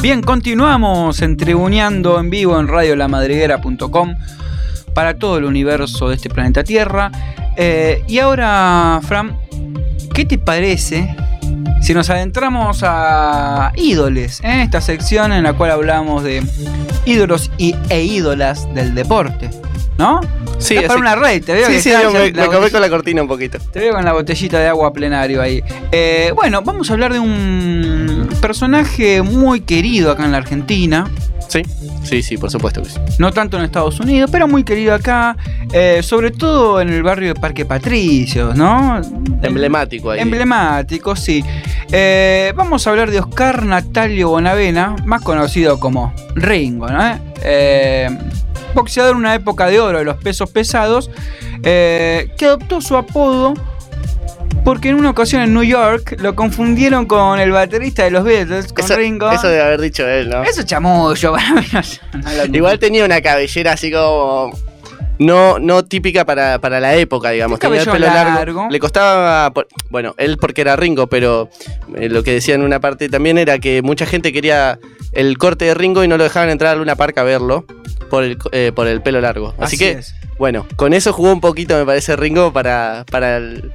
Bien, continuamos entrebuneando en vivo en radiolamadriguera.com para todo el universo de este planeta Tierra. Eh, y ahora, Fran, ¿qué te parece si nos adentramos a ídoles, en esta sección en la cual hablamos de ídolos y, e ídolas del deporte, ¿no? Sí, Estás para una red, te veo Sí, que sí, yo me, me botellita- con la cortina un poquito. te veo con la botellita de agua plenario ahí. Eh, bueno, vamos a hablar de un personaje muy querido acá en la Argentina. Sí, sí, sí, por supuesto que sí. No tanto en Estados Unidos, pero muy querido acá. eh, sobre todo en el barrio de Parque Patricios, ¿no? Emblemático ahí. Emblemático, sí. Eh, vamos a hablar de Oscar Natalio Bonavena, más conocido como Ringo, ¿no? Eh, boxeador en una época de oro de los pesos pesados, que adoptó su apodo porque en una ocasión en New York lo confundieron con el baterista de los Beatles, con Eso, Ringo. eso debe haber dicho él, ¿no? Eso es chamullo, para mí no- Igual tenía una cabellera así como. No, no típica para, para la época, digamos. Tenía el pelo largo. largo. Le costaba. Bueno, él porque era Ringo, pero eh, lo que decía en una parte también era que mucha gente quería el corte de Ringo y no lo dejaban entrar a Luna Park a verlo por el, eh, por el pelo largo. Así, Así que, es. bueno, con eso jugó un poquito, me parece, Ringo para, para el.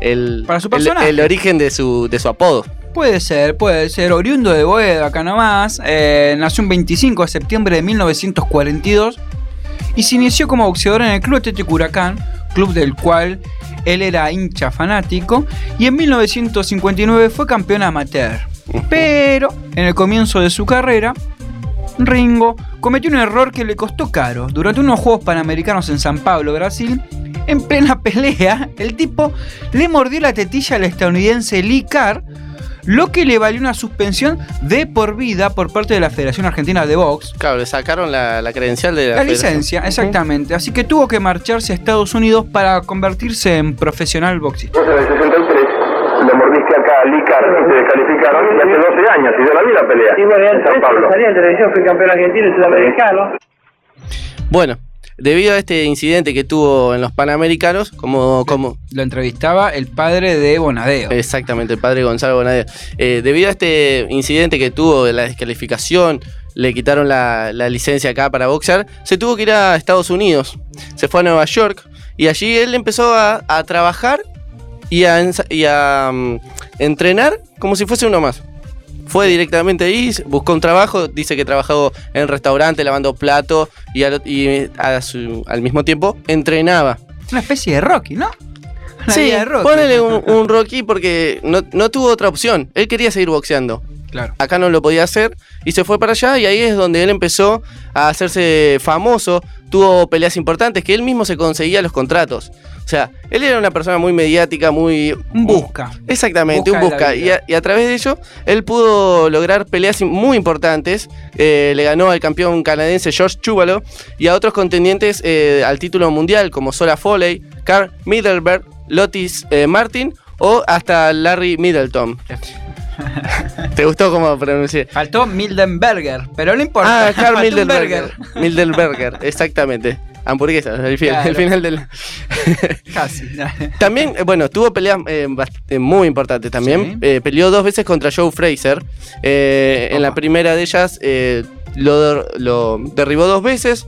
El- Para su el- personaje. el origen de su, de su apodo. Puede ser, puede ser. Oriundo de Boedo, acá nomás. eh, nació un 25 de septiembre de 1942 y se inició como boxeador en el Club Atlético Huracán, club del cual él era hincha fanático, y en 1959 fue campeón amateur. Pero en el comienzo de su carrera, Ringo cometió un error que le costó caro. Durante unos Juegos Panamericanos en San Pablo, Brasil, en plena pelea, el tipo le mordió la tetilla al estadounidense Lee Carr, lo que le valió una suspensión de por vida por parte de la Federación Argentina de Box. Claro, le sacaron la, la credencial de la, La federación. licencia, exactamente. Así que tuvo que marcharse a Estados Unidos para convertirse en profesional boxista. en el 63 le mordiste acá a Licar y te descalificaron y hace 12 años y yo la vi la pelea Y bueno, en San Pablo. salí en televisión, fui campeón argentino y sudamericano. Bueno, debido a este incidente que tuvo en los Panamericanos, como, como Lo entrevistaba el padre de Bonadeo. exactamente el padre Gonzalo Bonadeo, eh, debido a este incidente que tuvo de la descalificación, le quitaron la, la licencia acá para boxear, se tuvo que ir a Estados Unidos, se fue a Nueva York y allí él empezó a, a trabajar y a, y a, mm, entrenar como si fuese uno más. Fue directamente ahí, buscó un trabajo, dice que trabajó en restaurante lavando platos y, al, y a su- al mismo tiempo entrenaba. Una especie de Rocky, ¿no? Una Sí, de Rocky. ponele un, un Rocky porque no, no tuvo otra opción. Él quería seguir boxeando. Claro. Acá no lo podía hacer y se fue para allá y ahí es donde él empezó a hacerse famoso. Tuvo peleas importantes que él mismo se conseguía los contratos. O sea, él era una persona muy mediática, muy... Un busca. Exactamente, Busca un busca. Y a, y a través de ello, él pudo lograr peleas muy importantes. Eh, le ganó al campeón canadiense George Chuvalo y a otros contendientes eh, al título mundial como Sola Foley, Carl Middleberg, Lotis eh, Martin o hasta Larry Middleton. ¿Te gustó cómo pronuncié? Faltó Mildenberger, pero no importa. Ah, un Middleberger. Middleberger, exactamente. Hamburguesa, el, fi- Claro. el final del... Casi. También, eh, bueno, tuvo peleas eh, eh, muy importantes también. Sí. Eh, peleó dos veces contra Joe Fraser. Eh, en la primera de ellas lo, lo derribó dos veces,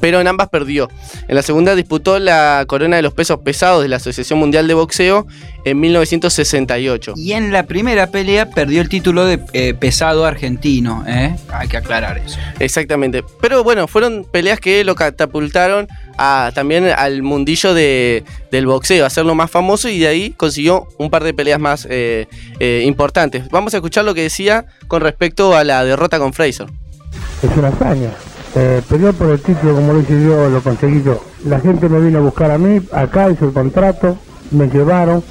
pero en ambas perdió. En la segunda disputó la corona de los pesos pesados de la Asociación Mundial de Boxeo en 1968. Y en la primera pelea perdió el título de eh, pesado argentino, ¿eh? Hay que aclarar eso. Exactamente. Pero bueno, fueron peleas que lo catapultaron a, también al mundillo de, del boxeo, a hacerlo más famoso y de ahí consiguió un par de peleas más eh, eh, importantes. Vamos a escuchar lo que decía con respecto a la derrota con Fraser. es una hazaña. Eh, por el título como lo hice yo, lo conseguí yo. La gente me vino a buscar a mí, acá hice el contrato, me llevaron,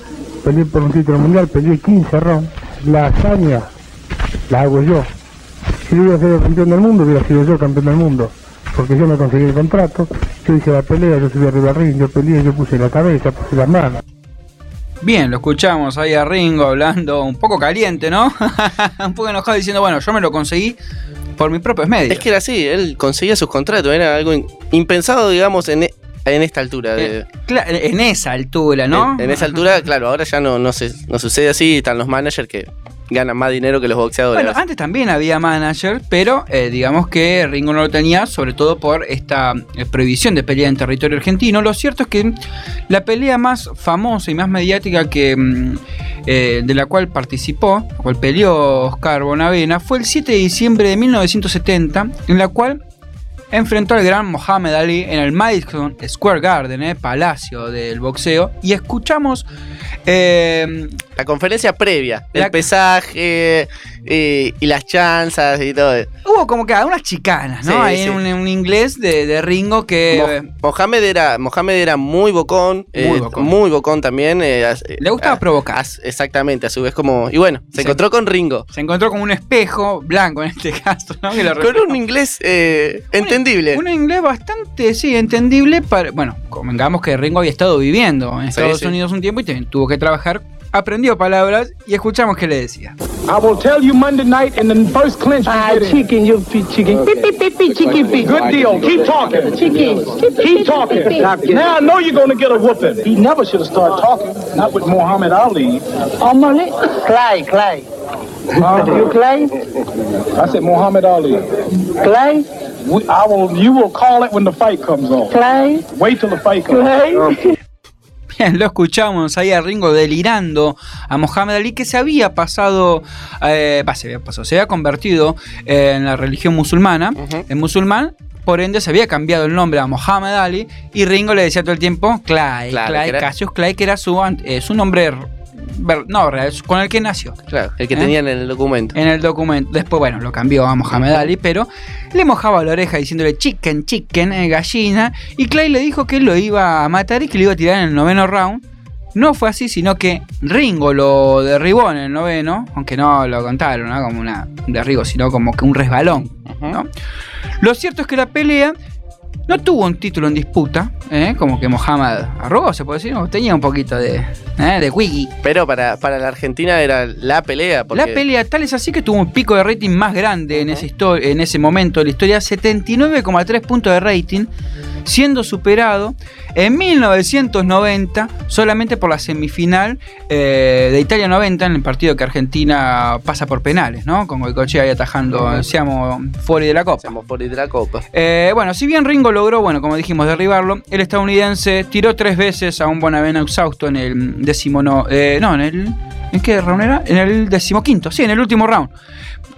peleé por un título mundial, peleé 15 rounds. La hazaña la hago yo. Si yo hubiera sido campeón del mundo, hubiera sido yo campeón del mundo. Porque yo me conseguí el contrato, yo hice la pelea, yo subí arriba al ring, yo peleé, yo puse la cabeza, puse las manos. Bien, lo escuchamos ahí a Ringo hablando un poco caliente, ¿no? un poco enojado diciendo, bueno, yo me lo conseguí por mis propios medios. Es que era así, él conseguía sus contratos, era algo impensado, digamos, en, e- en esta altura. de- Eh, en esa altura, ¿no? En, en esa altura, claro, ahora ya no, no, se, no sucede así, están los managers que ganan más dinero que los boxeadores. Bueno, antes también había manager, pero eh, digamos que Ringo no lo tenía, sobre todo por esta eh, prohibición de pelea en territorio argentino. Lo cierto es que la pelea más famosa y más mediática que mm, eh, de la cual participó, la cual peleó Oscar Bonavena, fue el 7 de diciembre de 1970, en la cual enfrentó al gran Mohamed Ali en el Madison Square Garden, eh, palacio del boxeo, y escuchamos eh, La conferencia previa, el pesaje eh, y las chanzas y todo. Hubo como que unas chicanas, ¿no? Sí, Ahí sí. un, un inglés de, de Ringo que Mo- Mohamed era, Mohamed era muy bocón, Muy eh, bocón. muy bocón también. le gustaba provocar. exactamente, a su vez como... Y bueno, se encontró con Ringo. Se encontró con un espejo blanco en este caso, ¿no? Que lo Con un inglés eh, entendible. Un inglés bastante, sí, entendible para... Bueno, convengamos que Ringo había estado viviendo en Sí, Estados sí. Unidos un tiempo y también tuvo que trabajar. Aprendió palabras y escuchamos qué le decía. I will tell you Monday night in the first clinch you Ah, get chicken, you chicken. Beep, beep, beep, beep, chicken feet. Good deal. Keep talking. Chicken. Keep talking. Now I know you're going to get a whooping. He never should have started talking. Not with Muhammad Ali. Omelette. Clay, Clay. Huh? You Clay? I said Muhammad Ali. Clay? We, I will. You will call it when the fight comes on. Clay? Wait till the fight comes. Clay? Bien, lo escuchamos ahí a Ringo delirando a Mohamed Ali que se había pasado, eh, se había pasado, se había convertido eh, en la religión musulmana, en musulmán, por ende se había cambiado el nombre a Mohamed Ali y Ringo le decía todo el tiempo Clay, Claro, Clay, Cassius Clay, que era su, eh, su nombre, no, con el que nació. Claro, el que ¿Eh? tenían en el documento. En el documento. Después, bueno, lo cambió a Mohamed Ali, pero le mojaba la oreja diciéndole chicken, chicken, eh, gallina. Y Clay le dijo que lo iba a matar y que lo iba a tirar en el noveno round. No fue así, sino que Ringo lo derribó en el noveno, aunque no lo contaron, ¿no? Como una, un derribo, sino como que un resbalón, ¿no? Lo cierto es que la pelea no tuvo un título en disputa, ¿eh? como que Mohamed arrogó, se puede decir, ¿no? tenía un poquito de, ¿eh? de wiggy. Pero para, para la Argentina era la pelea. Porque La pelea tal es así que tuvo un pico de rating más grande en, ese en ese momento de la historia, 79,3 puntos de rating, siendo superado en 1990 solamente por la semifinal eh, de Italia 90 en el partido que Argentina pasa por penales, ¿no? Con Goicoechea ahí atajando, seamos fuera de la Copa. Seamos ir de la copa. Eh, bueno, si bien Ringo logró, bueno, como dijimos, derribarlo, el estadounidense tiró tres veces a un Bonavena exhausto en el décimo no, eh, no, en el ¿en qué round era? En el decimoquinto, sí, en el último round.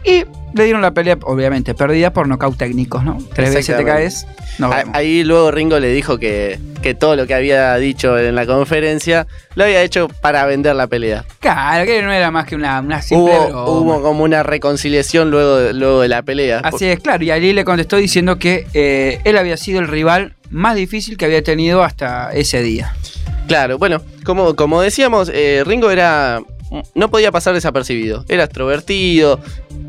Y le dieron la pelea, obviamente, perdida por nocaut técnicos, ¿no? Tres veces te caes, Ahí luego Ringo le dijo que, que todo lo que había dicho en la conferencia lo había hecho para vender la pelea. Claro, que no era más que una, una simple Hubo, broma. hubo como una reconciliación luego de, luego de la pelea. Así es, claro, y Ali le contestó diciendo que eh, él había sido el rival más difícil que había tenido hasta ese día. Claro, bueno, como, como decíamos, eh, Ringo era. No podía pasar desapercibido. Era extrovertido,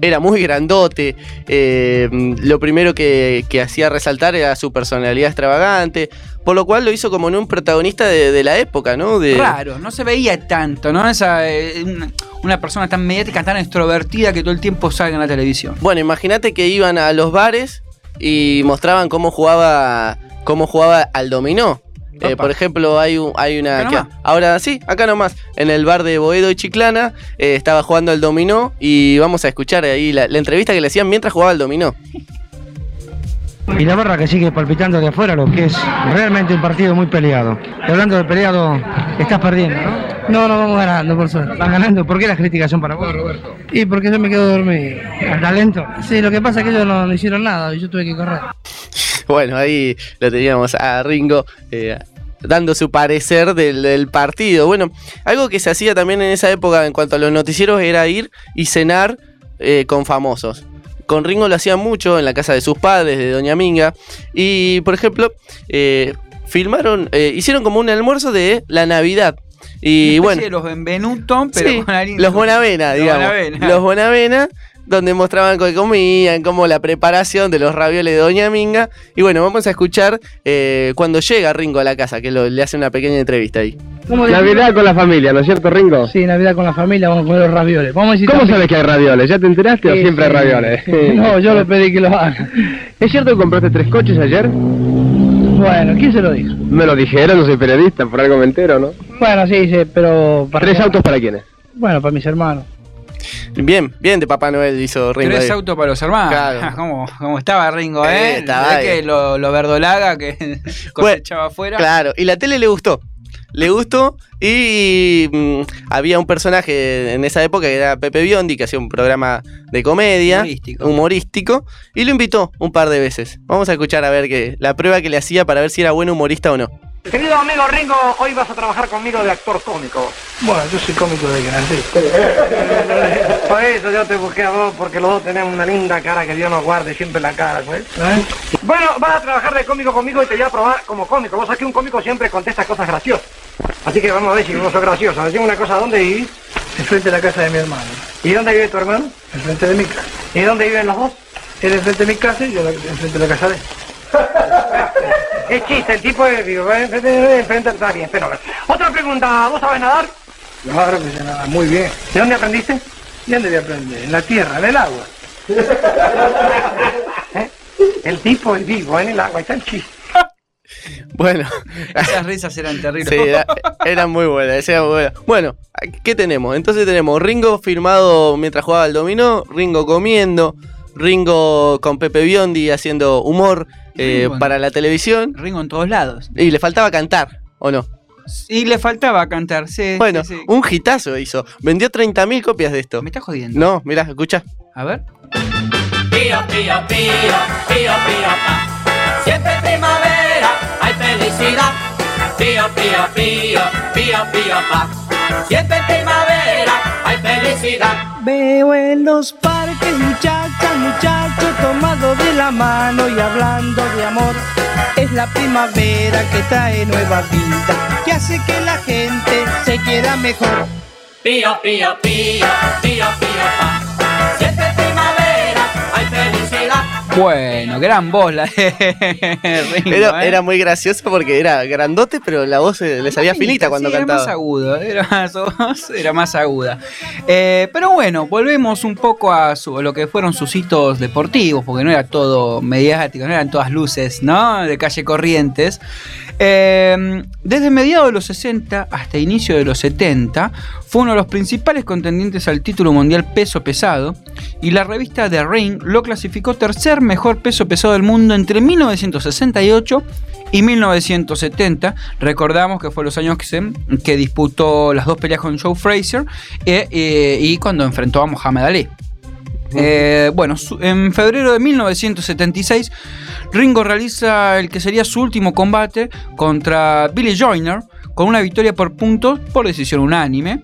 era muy grandote. eh, lo primero que, que hacía resaltar era su personalidad extravagante. Por lo cual lo hizo como en un protagonista de, de la época, ¿no? De, Raro, no se veía tanto, ¿no? Esa, eh, una persona tan mediática, tan extrovertida que todo el tiempo salga en la televisión. Bueno, imagínate que iban a los bares y mostraban cómo jugaba, cómo jugaba al dominó. Eh, por ejemplo, hay, un- hay una... Que- ahora sí, acá nomás, en el bar de Boedo y Chiclana, eh, estaba jugando al dominó y vamos a escuchar ahí la, la entrevista que le hacían mientras jugaba al dominó. Y la barra que sigue palpitando de afuera, lo que es realmente un partido muy peleado. Y hablando de peleado, estás perdiendo, ¿no? No, no, vamos ganando, por suerte. Vas ganando. ¿Por qué las críticas son para vos, Roberto? Y porque yo me quedo dormido. ¿Al talento? Sí, lo que pasa es que ellos no, no hicieron nada y yo tuve que correr. Bueno, ahí lo teníamos a Ringo eh, dando su parecer del, del partido. Bueno, algo que se hacía también en esa época en cuanto a los noticieros era ir y cenar eh, con famosos. Con Ringo lo hacían mucho en la casa de sus padres, de Doña Minga. Y, por ejemplo, eh, filmaron, eh, hicieron como un almuerzo de la Navidad. Y Una bueno, de los Benvenuto, pero Sí, con harina. los Bonavena, digamos. Bonavena. Los Bonavena donde mostraban que comían, como la preparación de los ravioles de Doña Minga. Y bueno, vamos a escuchar eh, cuando llega Ringo a la casa, que lo- le hace una pequeña entrevista ahí. ¿Cómo Navidad con la familia, ¿no es cierto, Ringo? Sí, Navidad con la familia, vamos a comer los ravioles. Vamos a decir ¿Cómo también- sabes que hay ravioles? ¿Ya te enteraste o Sí, siempre hay sí. ravioles? No, yo le pedí que lo haga. ¿Es cierto que compraste tres coches ayer? Bueno, ¿quién se lo dijo? Me lo dijeron, no soy periodista, por algo me entero, ¿no? Bueno, sí, sí, pero... para- ¿Tres autos para quiénes? Bueno, para mis hermanos. Bien, bien de Papá Noel hizo Ringo. Tres autos para los hermanos. Claro. ¿Cómo, cómo estaba Ringo, Eh, eh? estaba que lo, lo verdolaga que cosechaba afuera. Claro, y la tele le gustó. Le gustó y mm, había un personaje en esa época que era Pepe Biondi, que hacía un programa de comedia, Humorístico. humorístico, y lo invitó un par de veces. Vamos a escuchar a ver que, la prueba que le hacía para ver si era buen humorista o no. Querido amigo Ringo, hoy vas a trabajar conmigo de actor cómico. Bueno, yo soy cómico de que nací. Por eso yo te busqué a vos, porque los dos tenemos una linda cara que Dios nos guarde siempre la cara, pues. ¿Eh? Bueno, vas a trabajar de cómico conmigo y te voy a probar como cómico. Vos sabés que un cómico siempre contesta cosas graciosas. Así que vamos a ver si uno sos gracioso. Decime una cosa, ¿dónde vivís? Enfrente de la casa de mi hermano. ¿Y dónde vive tu hermano? Enfrente de mi casa. ¿Y dónde viven los dos? Él enfrente de mi casa y yo enfrente de la casa de él. Es chiste, el tipo es, eh, enfrente, eh, está bien, pero Otra pregunta, ¿vos sabés nadar? Claro que se nada muy bien. ¿De dónde aprendiste? ¿Y dónde voy a aprender? En la tierra, en el agua. ¿Eh? El tipo es vivo, en el agua, está el chiste. Bueno, Esas risas eran terribles. sí, era, era muy buena, esa era muy buena. Bueno, ¿qué tenemos? Entonces tenemos Ringo firmado mientras jugaba al dominó, Ringo comiendo, Ringo con Pepe Biondi haciendo humor eh, Ringo para la televisión. Ringo en todos lados. Y le faltaba cantar, ¿o no? Y le faltaba cantar, sí. Bueno, sí, sí. un hitazo hizo. Vendió 30.000 copias de esto. Me está jodiendo. No, mirá, escucha. A ver. Pío, pío, pío, pío, pío, pa. Siempre primavera, hay felicidad. Pío, pío, pío, pío, pío, pa. Siempre primavera, hay felicidad. Veo en los parques muchachas, muchachos tomados de la mano y hablando de amor. Es la primavera que trae nueva vida, que hace que la gente se quiera mejor. Pío, pío, pío, pío, pío, pa. Siempre primavera. Bueno, gran voz la de Ringo. Era, ¿eh? era muy gracioso porque era grandote, pero la voz eh, le salía finita cuando Sí, Era más cantaba. agudo, era más, era más aguda. Eh, pero bueno, volvemos un poco a, su- a lo que fueron sus hitos deportivos, porque no era todo mediático, no eran todas luces, ¿no? De calle Corrientes. Eh, desde mediados de los 60 hasta inicio de los 70, fue uno de los principales contendientes al título mundial peso pesado, y la revista The Ring lo clasificó tercer mejor peso pesado del mundo entre 1968 y 1970. Recordamos que fue los años que, se- que disputó las dos peleas con Joe Frazier eh, eh, y cuando enfrentó a Muhammad Ali. Eh, bueno, en febrero de 1976, Ringo realiza el que sería su último combate contra Billy Joyner con una victoria por puntos por decisión unánime.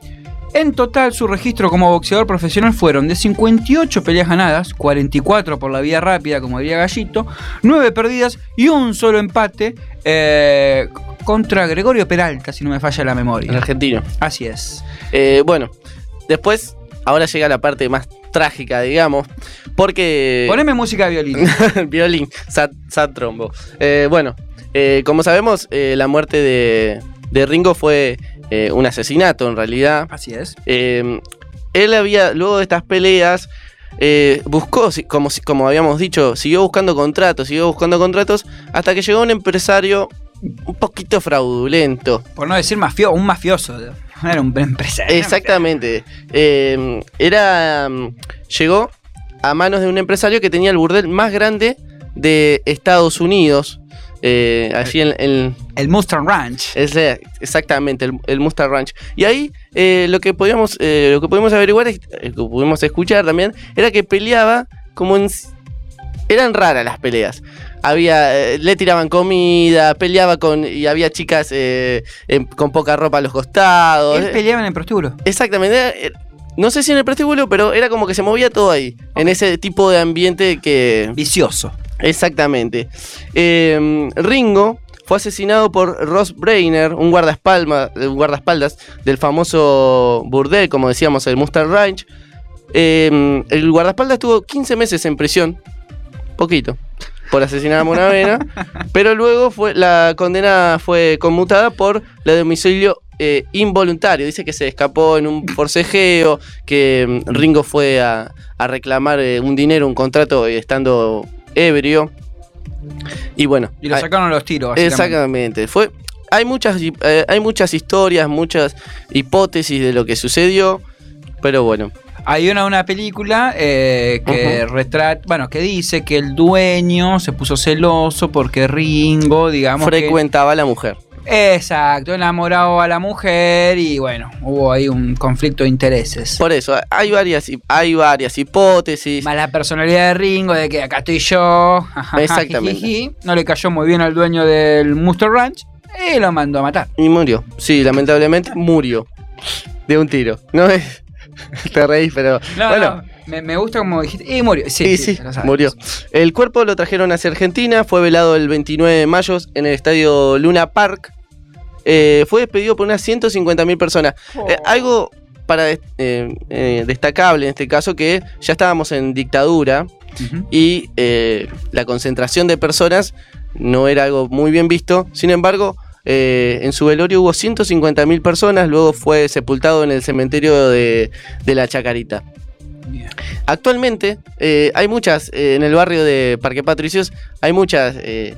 En total, su registro como boxeador profesional fueron de 58 peleas ganadas, 44 por la vía rápida, como diría Gallito, 9 perdidas y un solo empate eh, contra Gregorio Peralta, si no me falla la El memoria. argentino. Así es. Eh, bueno, después, ahora llega la parte más trágica, digamos, porque... Poneme música de violín. Violín, sad, sad trombo. Eh, bueno, como sabemos, la muerte de, de Ringo fue eh, un asesinato en realidad. Así es. Eh, él había, luego de estas peleas, eh, buscó, como, habíamos dicho, siguió buscando contratos, siguió buscando contratos, hasta que llegó un empresario un poquito fraudulento. Por no decir mafio, un mafioso. No era un empresario. Exactamente. Eh, era. mm, Llegó a manos de un empresario que tenía el burdel más grande de Estados Unidos. Eh, allí en, en- El Mustang Ranch. ese- exactamente, el, el Mustang Ranch. Y ahí eh, lo que podíamos, eh, lo que pudimos averiguar, es- eh, que pudimos escuchar también, era que peleaba como en. Eran raras las peleas. Había, le tiraban comida, peleaba con. y había chicas con poca ropa a los costados. Él peleaba en el prostíbulo. Exactamente. era- no sé si en el prostíbulo, pero era como que se movía todo ahí. En ese tipo de ambiente que. Vicioso. Exactamente. Eh, Ringo fue asesinado por Ross Brainer, un guardaespalma- un guardaespaldas del famoso burdel, como decíamos, el Mustang Ranch. Eh, el guardaespaldas estuvo 15 meses en prisión, poquito, por asesinar a Monavena, pero luego fue la condena fue conmutada por la de homicidio eh, involuntario. Dice que se escapó en un forcejeo, que mm, Ringo fue a, a reclamar eh, un dinero, un contrato eh, estando ebrio. Y bueno, Y lo ah, sacaron a los tiros. Exactamente. Fue, hay, muchas, eh, hay muchas historias, muchas hipótesis de lo que sucedió, pero bueno. Hay una, una película eh, que retrata, bueno, que dice que el dueño se puso celoso porque Ringo, digamos, que- frecuentaba a la mujer. Exacto, enamorado a la mujer y bueno, hubo ahí un conflicto de intereses. Por eso, hay varias, hay varias hipótesis. Más la personalidad de Ringo, de que acá estoy yo. Exactamente. No le cayó muy bien al dueño del Muster Ranch y lo mandó a matar. Y murió. Sí, lamentablemente murió. De un tiro. No es. Te reís, pero. No, bueno. no, me, me gusta como dijiste. Y murió. Sí, Sí, murió. El cuerpo lo trajeron hacia Argentina, fue velado el 29 de mayo en el estadio Luna Park. Eh, fue despedido por unas 150.000 personas. Eh, algo para eh, eh, destacable en este caso que ya estábamos en dictadura y eh, la concentración de personas no era algo muy bien visto. Sin embargo, eh, en su velorio hubo 150.000 personas, luego fue sepultado en el cementerio de, de la Chacarita. Actualmente eh, hay muchas, eh, en el barrio de Parque Patricios, hay muchas eh,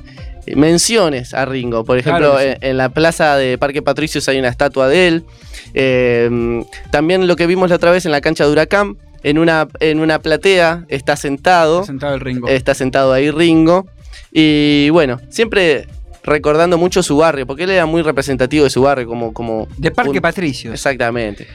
menciones a Ringo. Por ejemplo, Claro que sí. en, en la plaza de Parque Patricios hay una estatua de él. Eh, también lo que vimos la otra vez en la cancha de Huracán, en una, en una platea está sentado. Sentado el Ringo. Está sentado ahí Ringo. Y bueno, siempre recordando mucho su barrio, porque él era muy representativo de su barrio como... como de Parque un- Patricios. Exactamente.